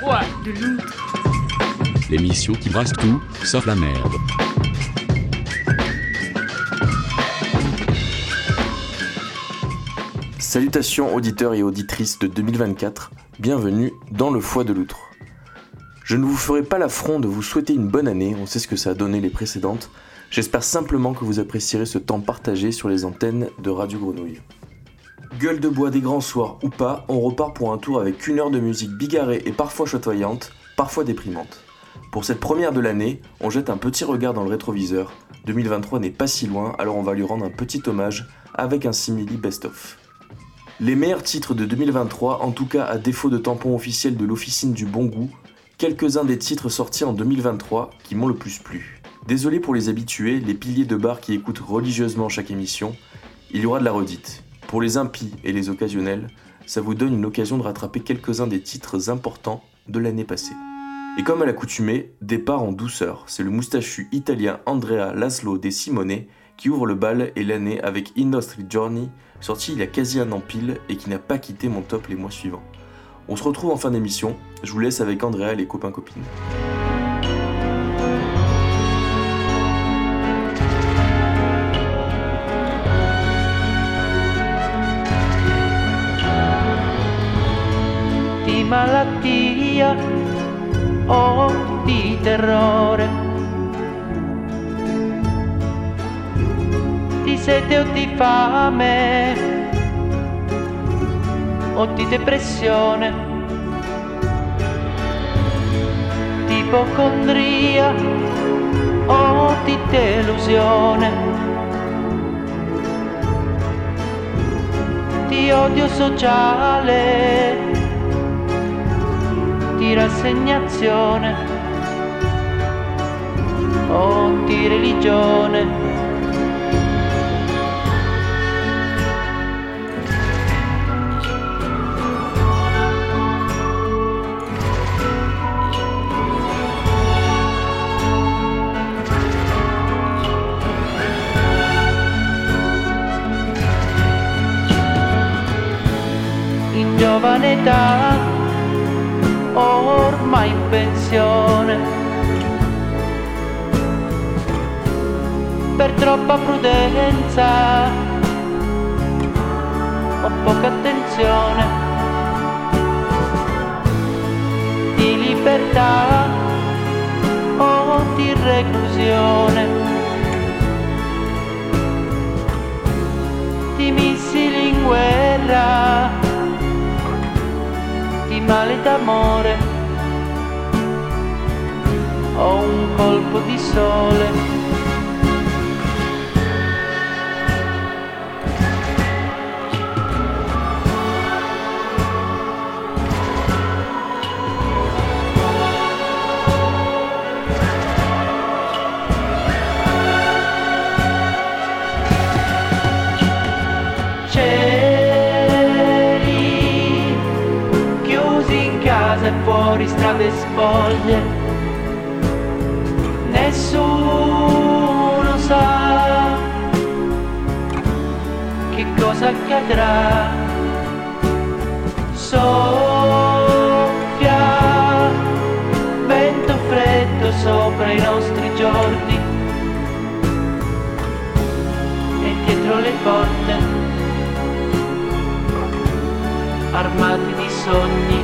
foi de. L'émission qui brasse tout, sauf la merde. Salutations auditeurs et auditrices de 2024, bienvenue dans le foie de l'outre. Je ne vous ferai pas l'affront de vous souhaiter une bonne année, on sait ce que ça a donné les précédentes. J'espère simplement que vous apprécierez ce temps partagé sur les antennes de Radio Grenouille. Gueule de bois des grands soirs ou pas, on repart pour un tour avec une heure de musique bigarrée et parfois chatoyante, parfois déprimante. Pour cette première de l'année, on jette un petit regard dans le rétroviseur. 2023 n'est pas si loin, alors on va lui rendre un petit hommage avec un simili best-of. Les meilleurs titres de 2023, en tout cas à défaut de tampon officiel de l'officine du bon goût, quelques-uns des titres sortis en 2023 qui m'ont le plus plu. Désolé pour les habitués, les piliers de bar qui écoutent religieusement chaque émission, il y aura de la redite. Pour les impies et les occasionnels, ça vous donne une occasion de rattraper quelques-uns des titres importants de l'année passée. Et comme à l'accoutumée, départ en douceur, c'est le moustachu italien Andrea Laszlo De Simone qui ouvre le bal et l'année avec Industry Journey, sorti il y a quasi un an pile et qui n'a pas quitté mon top les mois suivants. On se retrouve en fin d'émission, je vous laisse avec Andrea et les copains-copines. di malattia o di terrore, di sete o di fame o di depressione, di ipocondria o di delusione. Di odio sociale di rassegnazione o di religione. Giovane età ormai in pensione. Per troppa prudenza o poca attenzione. Di libertà o di reclusione di missili in guerra di male d'amore o un colpo di sole. Chiusi in casa e fuori strade spoglie. Sa che cosa accadrà. Soffia vento freddo sopra i nostri giorni e dietro le porte armati di sogni,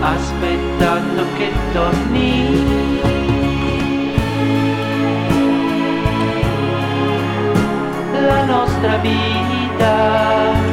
aspettando che torni. La nostra vita.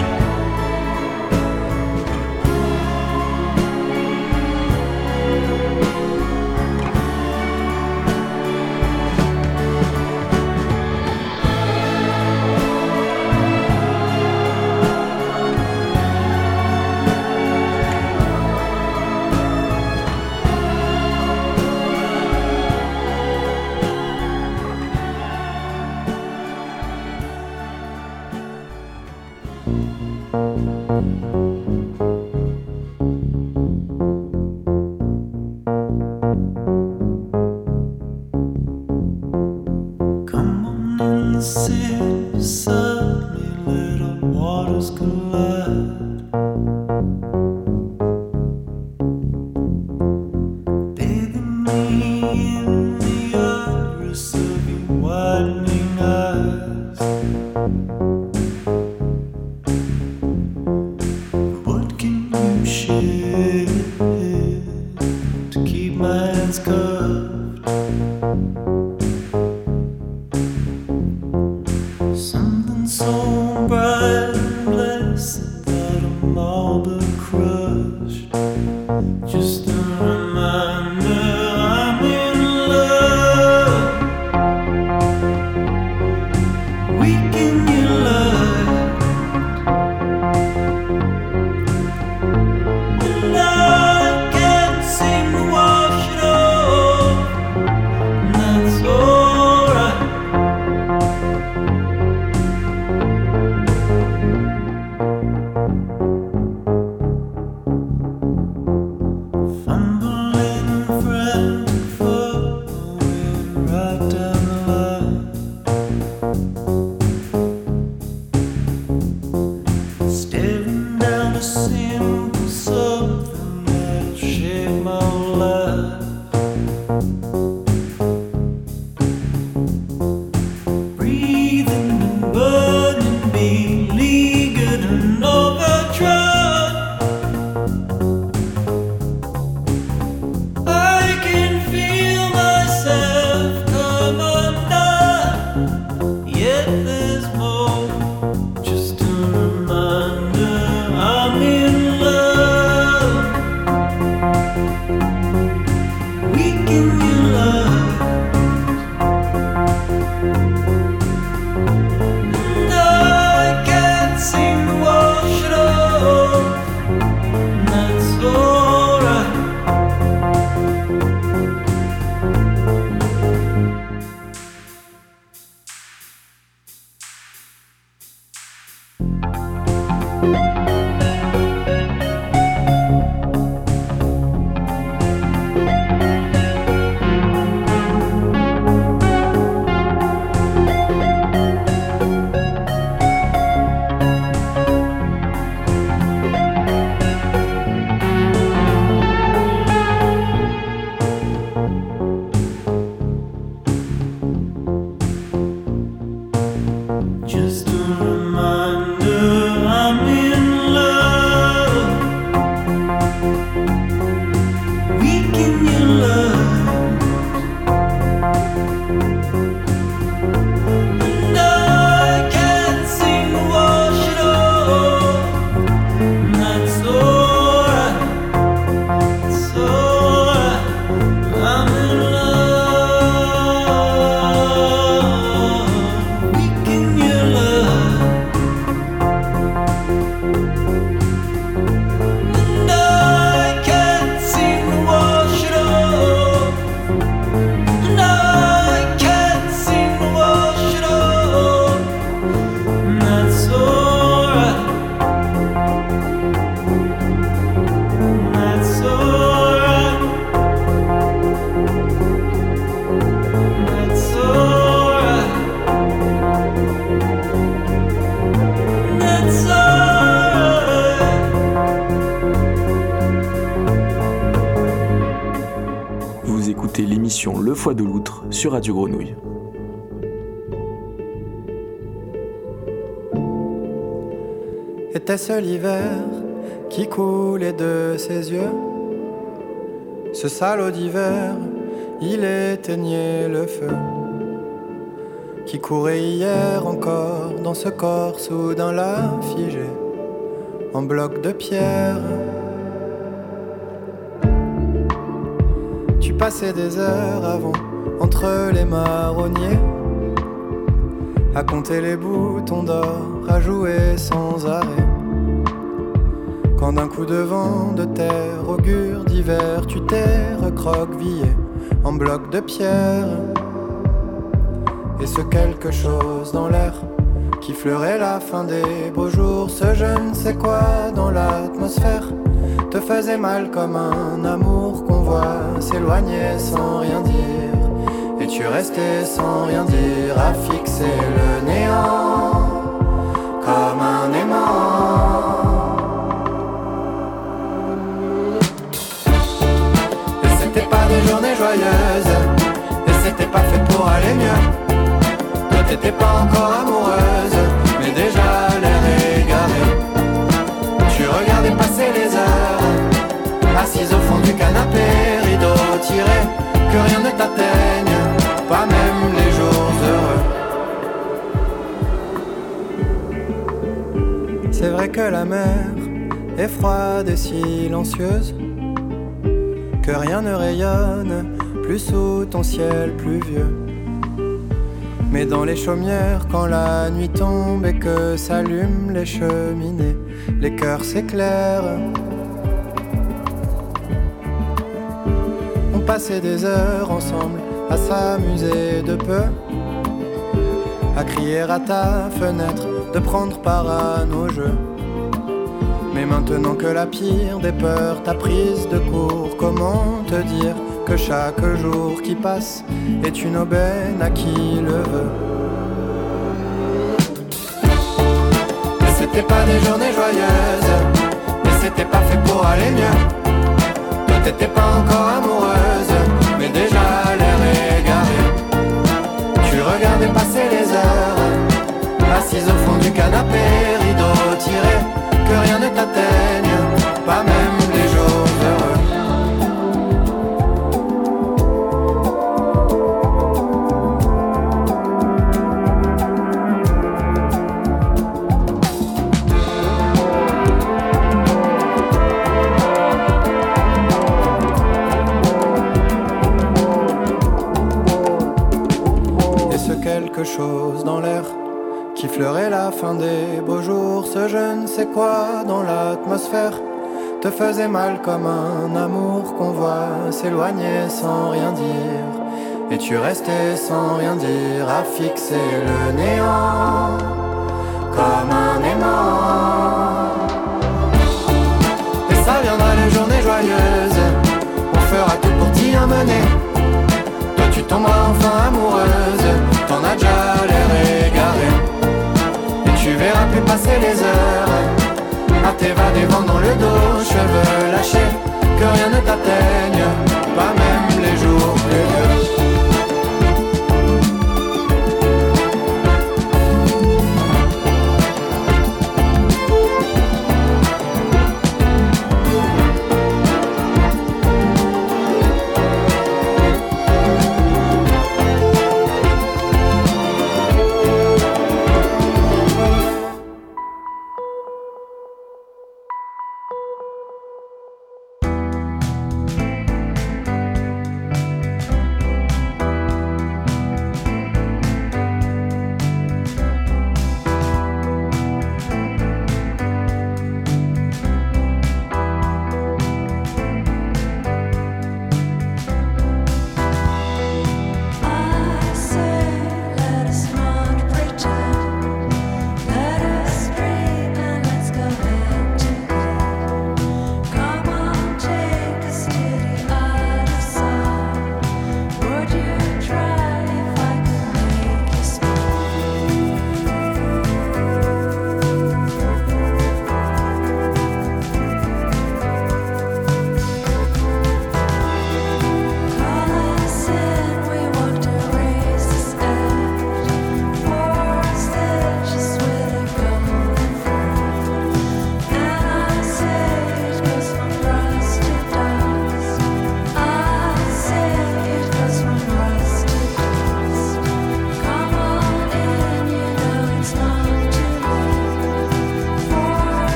Sur Radio Grenouille. Était-ce l'hiver qui coulait de ses yeux? Ce salaud d'hiver, il éteignait le feu qui courait hier encore dans ce corps soudain là figé en bloc de pierre. Tu passais des heures avant entre les marronniers à compter les boutons d'or, à jouer sans arrêt. Quand d'un coup de vent de terre augure d'hiver, tu t'es recroquevillé en bloc de pierre. Et ce quelque chose dans l'air qui fleurait la fin des beaux jours, ce je ne sais quoi dans l'atmosphère te faisait mal comme un amour qu'on voit s'éloigner sans rien dire. Et tu restais sans rien dire à fixer le néant comme un aimant. Et c'était pas des journées joyeuses, et c'était pas fait pour aller mieux. Toi t'étais pas encore amoureuse, mais déjà l'air égaré. Tu regardais passer les heures, assise au fond du canapé, rideau tiré, que rien ne t'atteigne, pas même les jours heureux. C'est vrai que la mer est froide et silencieuse, que rien ne rayonne plus sous ton ciel pluvieux. Mais dans les chaumières, quand la nuit tombe et que s'allument les cheminées, les cœurs s'éclairent. On passait des heures ensemble à s'amuser de peu, à crier à ta fenêtre, de prendre part à nos jeux. Mais maintenant que la pire des peurs t'a prise de court, comment te dire que chaque jour qui passe est une aubaine à qui le veut? Mais c'était pas des journées joyeuses, mais c'était pas fait pour aller mieux. Toi t'étais pas encore amoureuse, déjà l'air égaré. Tu regardais passer les heures, assise au fond du canapé, rideau tiré, que rien ne t'atteigne, pas même chose dans l'air qui fleurait la fin des beaux jours, ce je ne sais quoi dans l'atmosphère te faisait mal comme un amour qu'on voit s'éloigner sans rien dire. Et tu restais sans rien dire à fixer le néant comme un aimant. Et ça viendra les journées joyeuses, on fera tout pour t'y amener. Toi tu tomberas enfin amoureuse, déjà l'air égaré. Et tu verras plus passer les heures, à t'évader vent dans le dos, cheveux lâchés, que rien ne t'atteigne, pas même les jours plus vieux.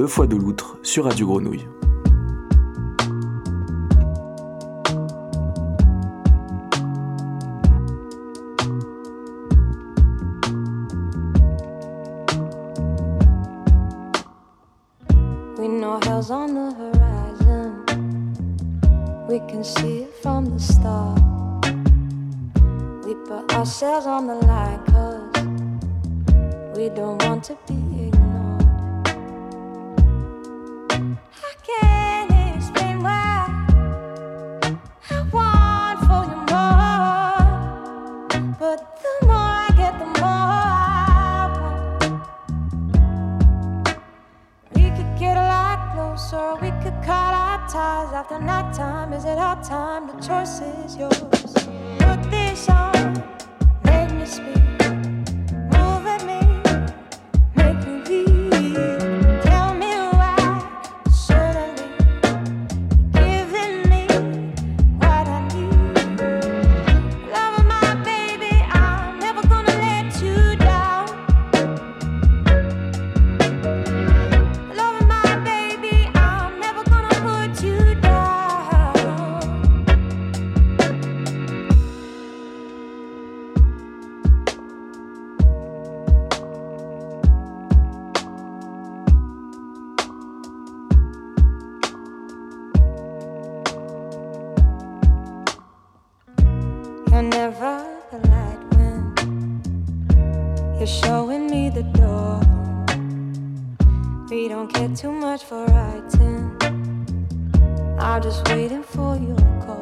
Le Foie de l'Outre sur Radio Grenouille. we don't care too much for writing. I'm just waiting for your call.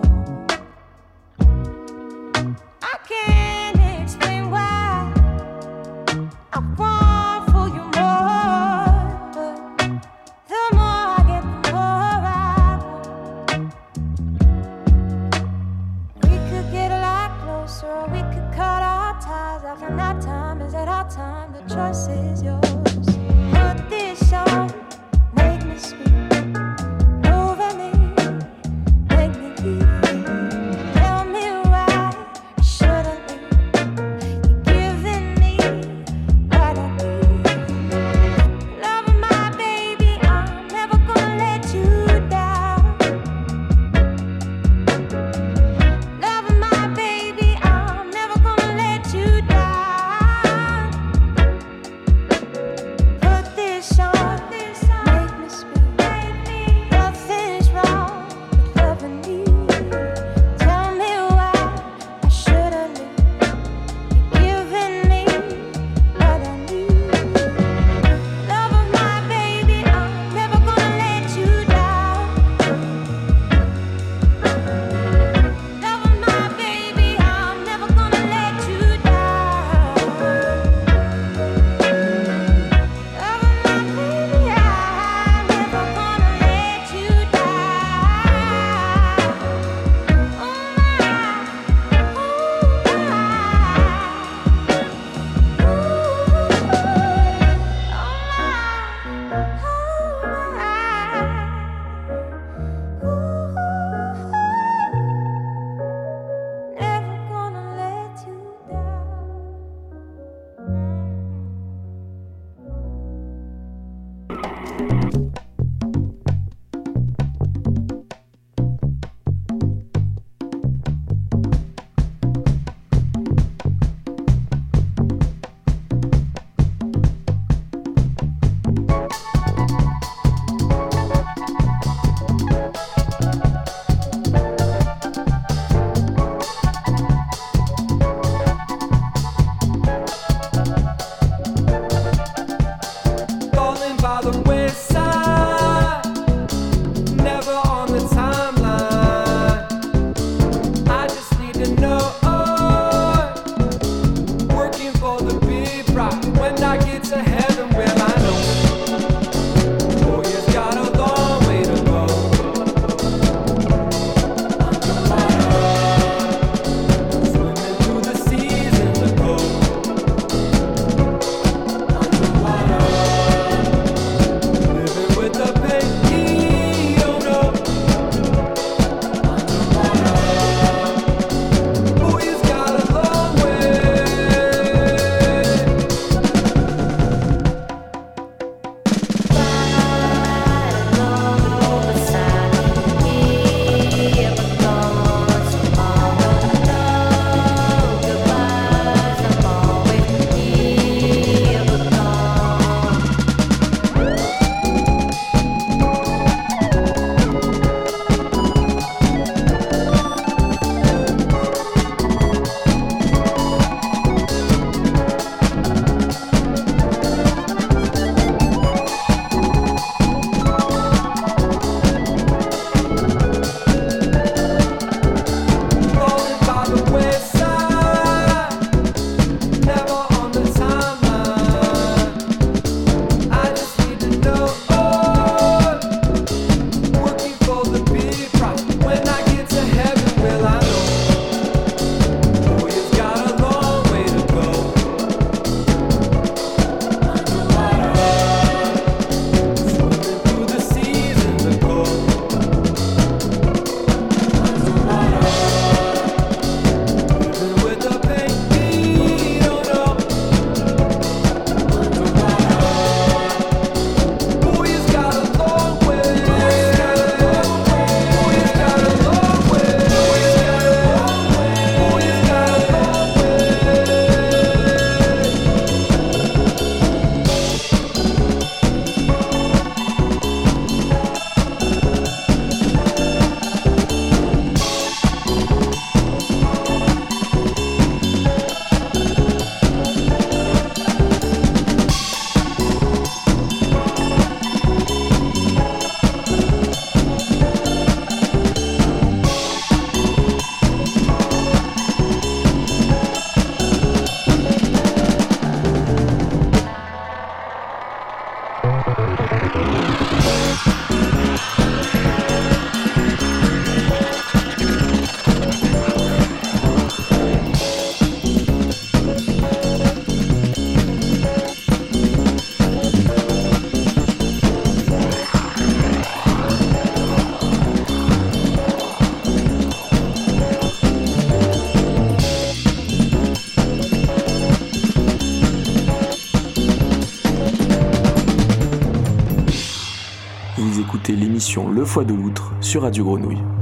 Le Foie de l'Outre sur Radio Grenouille.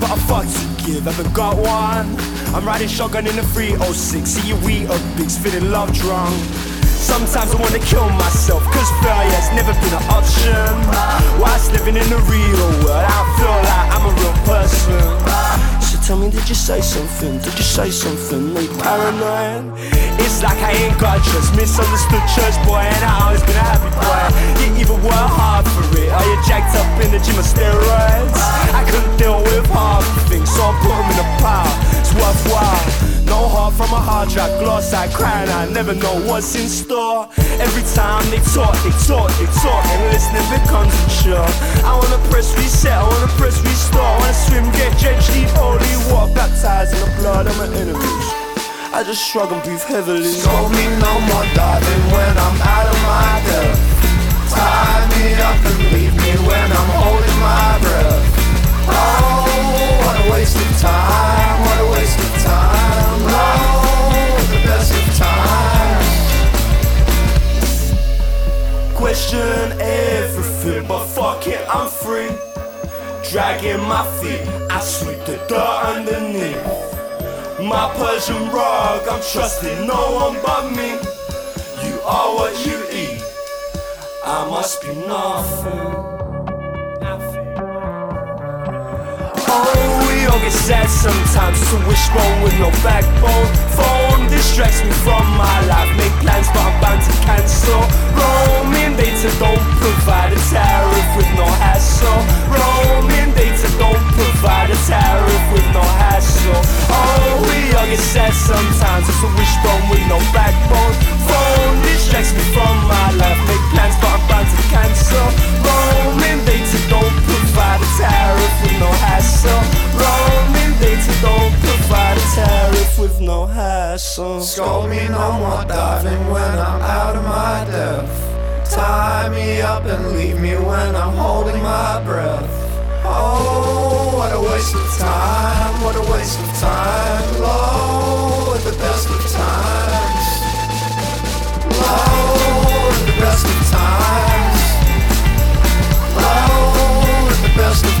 But a fuck to give. Haven't got one. I'm riding shotgun in a 306. See you eat up bigs, feeling love drunk. Sometimes I wanna kill myself, cause failure's never been an option. Whilst living in the real world, I feel like I'm a real person. So tell me, did you say something? Did you say something? Are you paranoid? It's like I ain't got trust, misunderstood church boy, and I always been a happy boy. You even work hard for it. Are you jacked up in the gym of steroids? I couldn't deal with hard things, so I put 'em in a pile. It's worthwhile. No heart from a hard drive, gloss I crying, I never know what's in store. Every time they talk, they talk, they talk, and listening becomes chore. I wanna press reset, I wanna press restore, I wanna swim, get drenched deep, holy water, baptized in the blood of my enemies. I just shrug and breathe heavily. Scold me no more, darling, when I'm out of my depth. Tie me up and leave me when I'm holding my breath. Oh, what a waste of time, what a waste of time. Oh, the best of times. Question everything, but fuck it, I'm free. Dragging my feet, I sweep the dirt underneath. My Persian rug, I'm trusting no one but me. You are what you eat. I must be nothing. Oh, we all get sad sometimes. A wishbone with no backbone. Phone distracts me from my life. Make plans, but I'm bound to cancel. Roaming data don't provide a tariff with no hassle. Roaming data don't provide a tariff with no hassle. Oh, we all get sad sometimes. It's a wishbone with no backbone. Phone distracts me from my life. Make plans, but I'm bound to cancel. Roaming data don't provide a tariff with no hassle. Roaming data don't provide a tariff with no hassle. Scold me no more diving when I'm out of my depth. Tie me up and leave me when I'm holding my breath. Oh, what a waste of time, what a waste of time. Low at the best of times. Low at the best of times. Low at the best of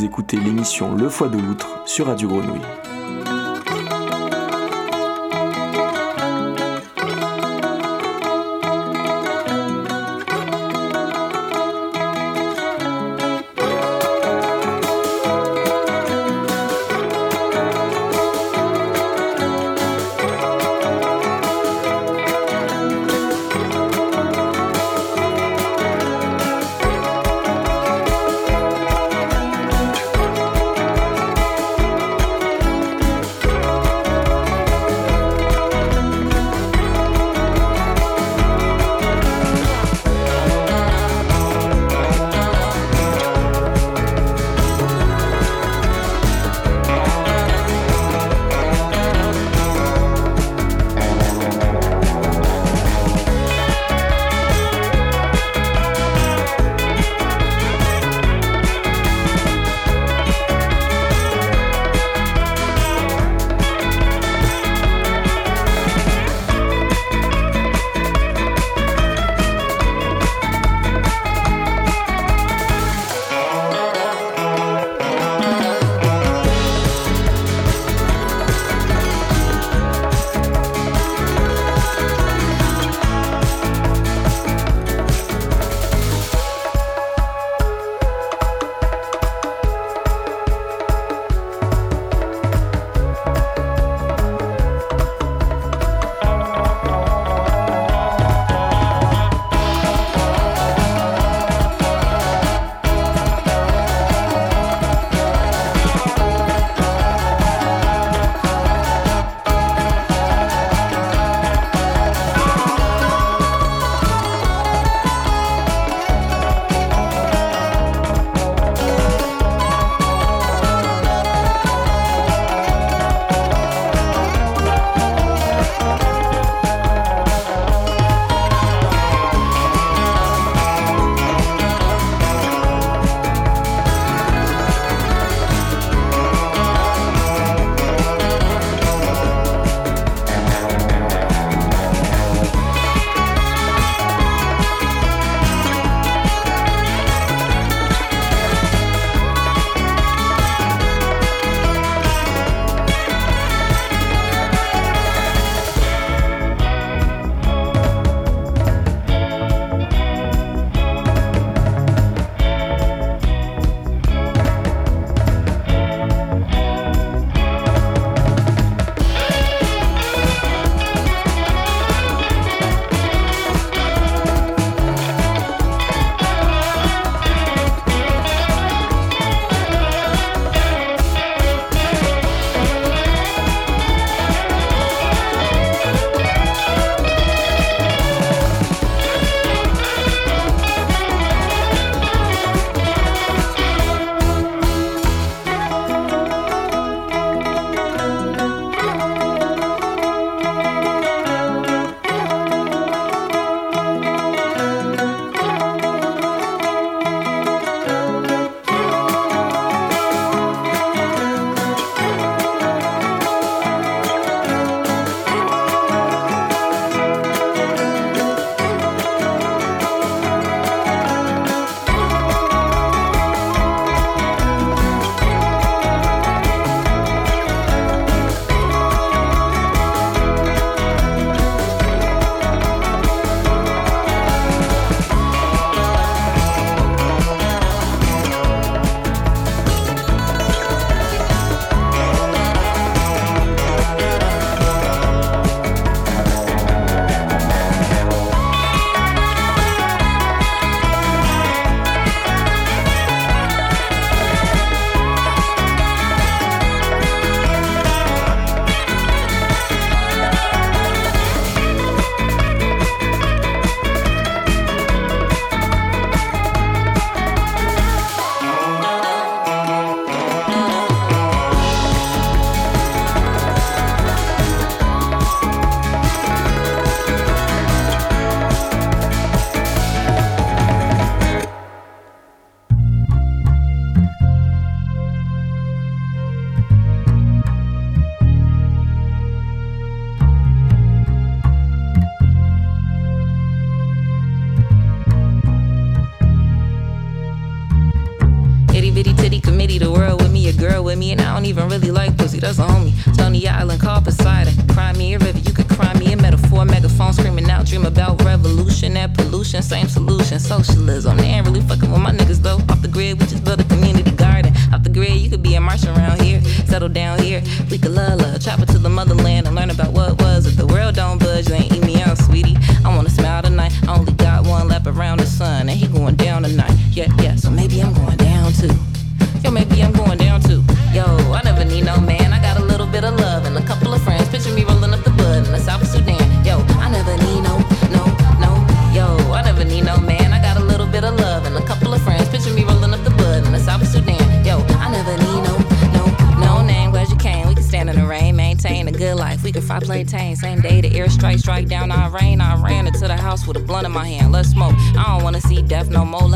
Vous écoutez l'émission Le Foie de l'Outre sur Radio Grenouille.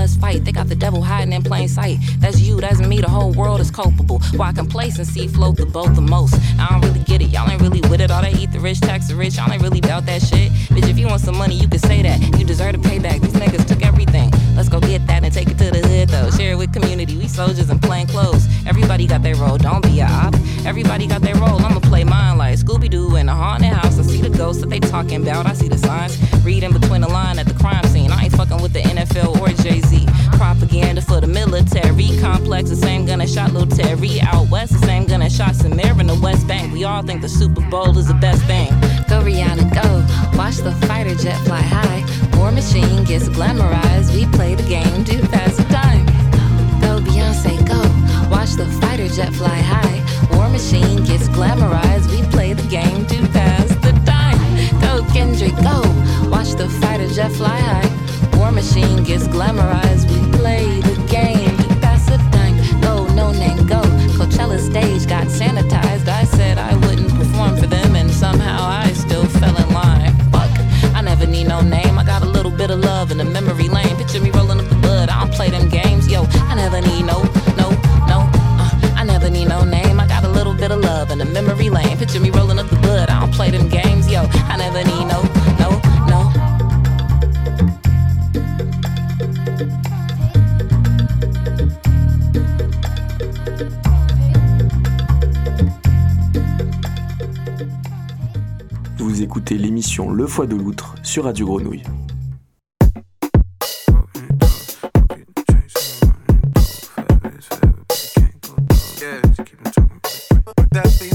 No fight. They got the devil hiding in plain sight. That's you, that's me. The whole world is culpable. Why complacency float the boat the most? I don't really get it. Y'all ain't really with it. All they eat the rich, tax the rich. Y'all ain't really about that shit. Bitch, if you want some money, you can say that. You deserve to pay back. These niggas took everything. Let's go get that and take it to the hood though. Share it with community. We soldiers in plain clothes. Everybody got their role. Don't be a op. Everybody got their role. I'ma play mine like Scooby Doo in a haunted house. I see the ghosts that they talking about. I see the signs. Reading between the line at the crime scene. I ain't fucking with the NFL or Jay Z. Propaganda for the military complex. The same gun that shot Lil Terry out west. The same gun that shot Samir in the West Bank. We all think the Super Bowl is the best thing. Go Rihanna, go. Watch the fighter jet fly high. War machine gets glamorized. We play the game to pass the time. Go Beyonce, go. Watch the fighter jet fly high. War machine gets glamorized. We play the game to pass the time. Go Kendrick, go. Watch the fighter jet fly high. War machine gets glamorized. We play the game to pass the time. Go no name, go. Coachella stage got sanitized. Memory lane. Picture me rolling up the bud. I don't play them games, yo. I never need no, no, no. Uh, I never need no name. I got a little bit of love in the memory lane. Picture me rolling up the bud. I don't play them games, yo. I never need no, no, no. Vous écoutez l'émission Le Foie de l'Outre sur Radio Grenouille. happy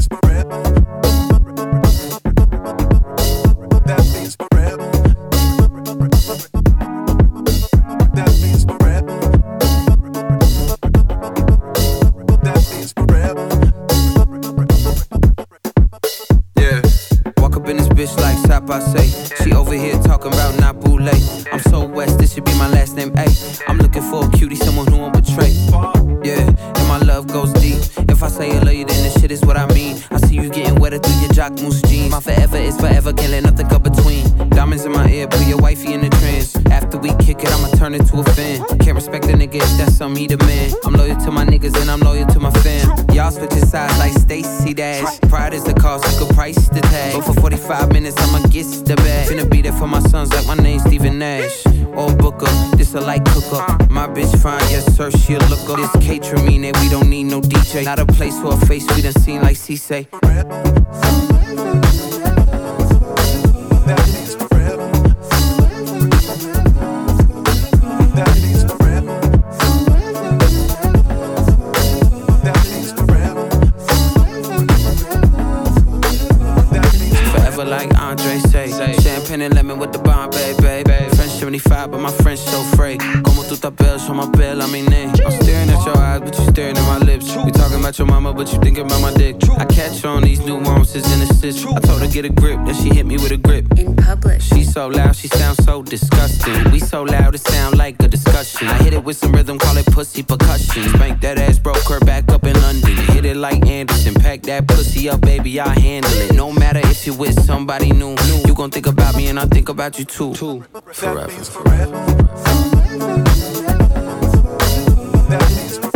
say. Pussy up, I handle it. No matter if you with somebody new, you gon' think about me and I think about you too. That means forever. That means forever.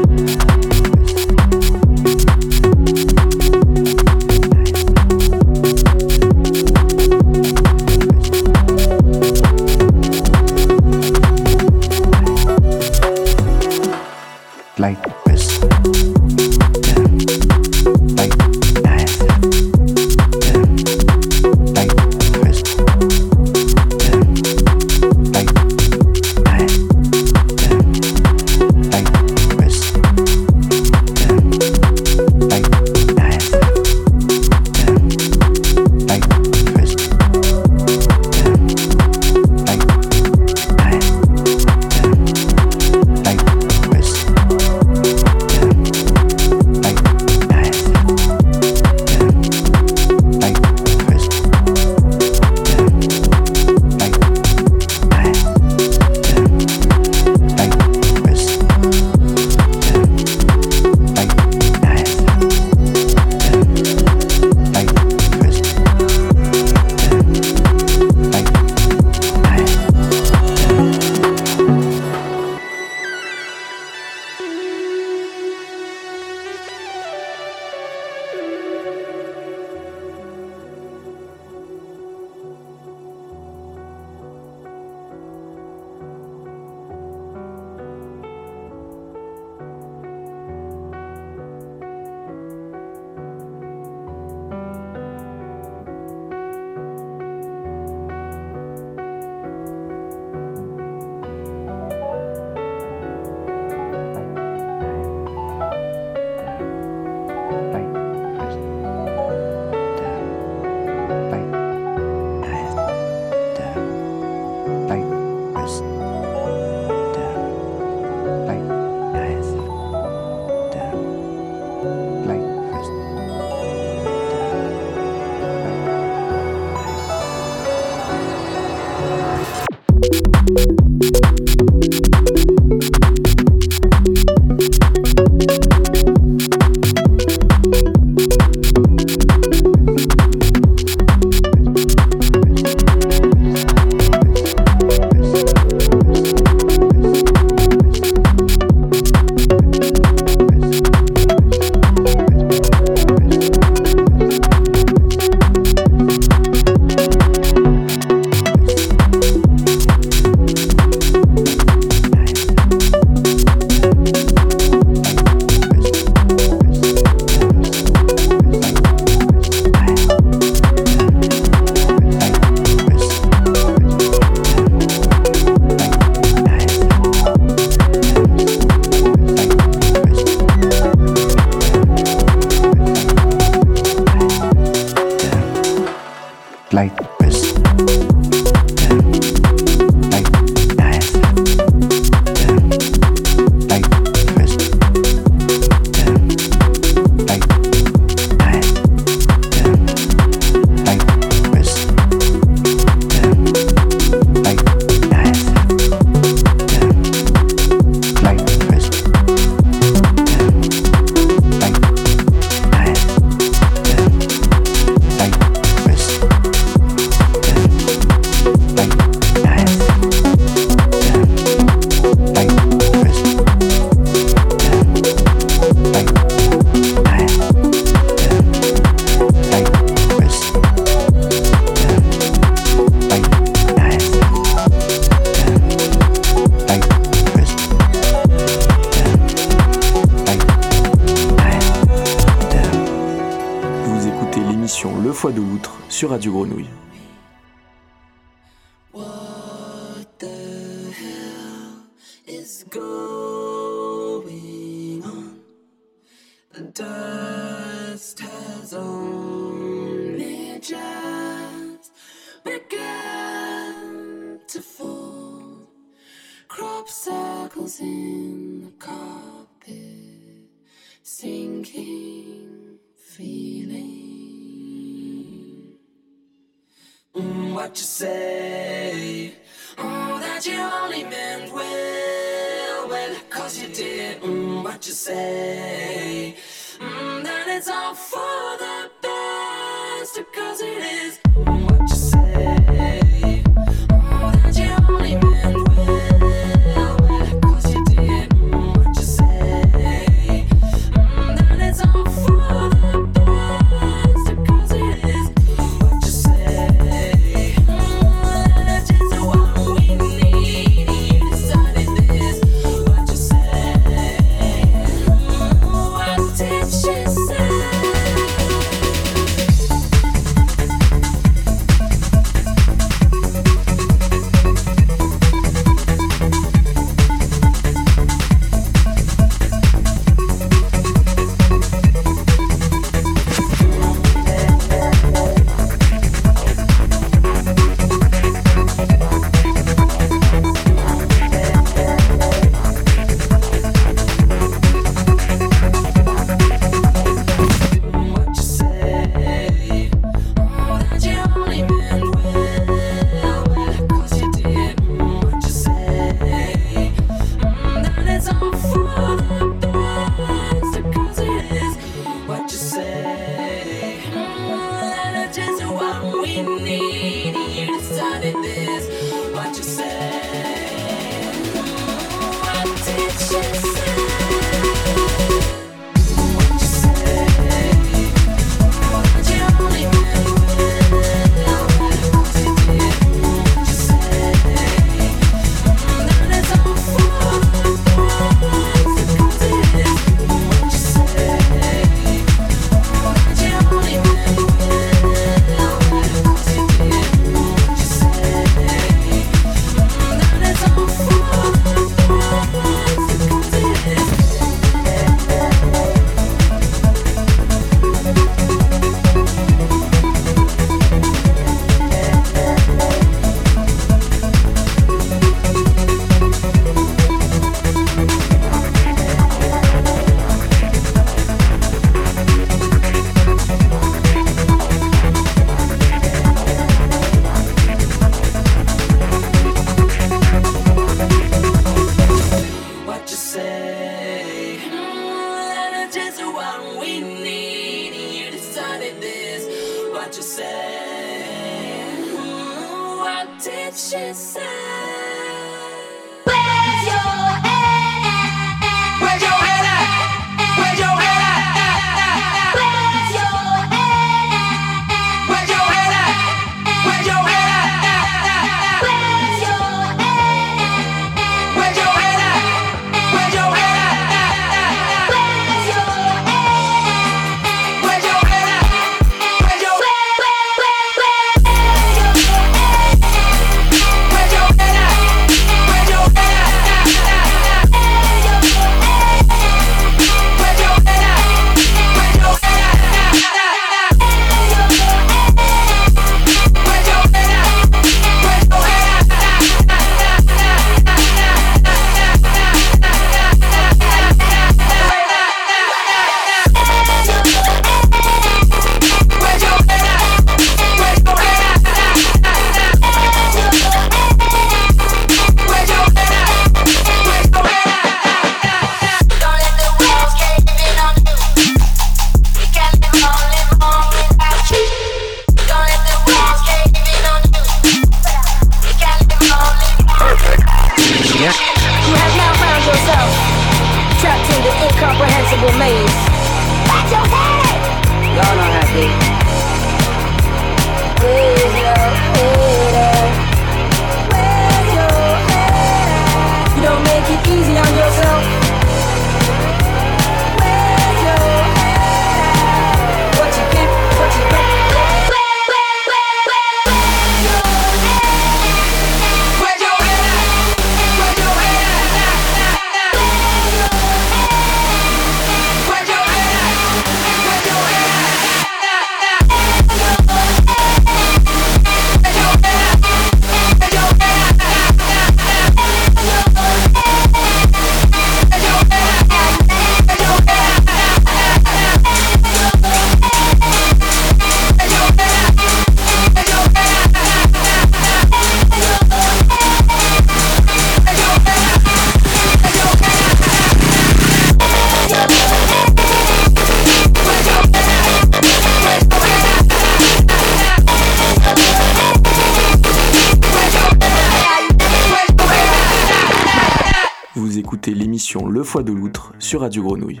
Sur Radio Grenouille.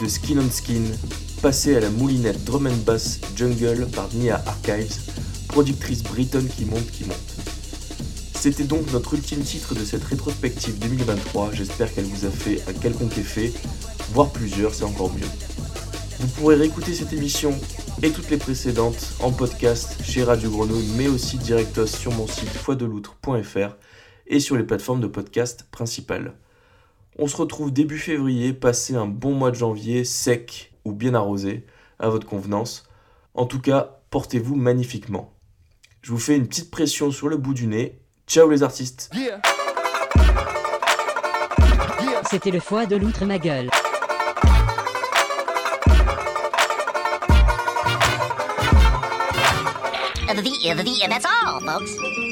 De Skin on Skin, passé à la moulinette drum and bass Jungle par Nia Archives, productrice bretonne qui monte qui monte. C'était donc notre ultime titre de cette rétrospective 2023, j'espère qu'elle vous a fait un quelconque effet, voire plusieurs, c'est encore mieux. Vous pourrez réécouter cette émission et toutes les précédentes en podcast chez Radio Grenouille, mais aussi directos sur mon site foideloutre.fr et sur les plateformes de podcast principales. On se retrouve début février, passez un bon mois de janvier, sec ou bien arrosé, à votre convenance. En tout cas, portez-vous magnifiquement. Je vous fais une petite pression sur le bout du nez. Ciao les artistes C'était le foie de l'outre ma gueule. The, the, that's all, folks.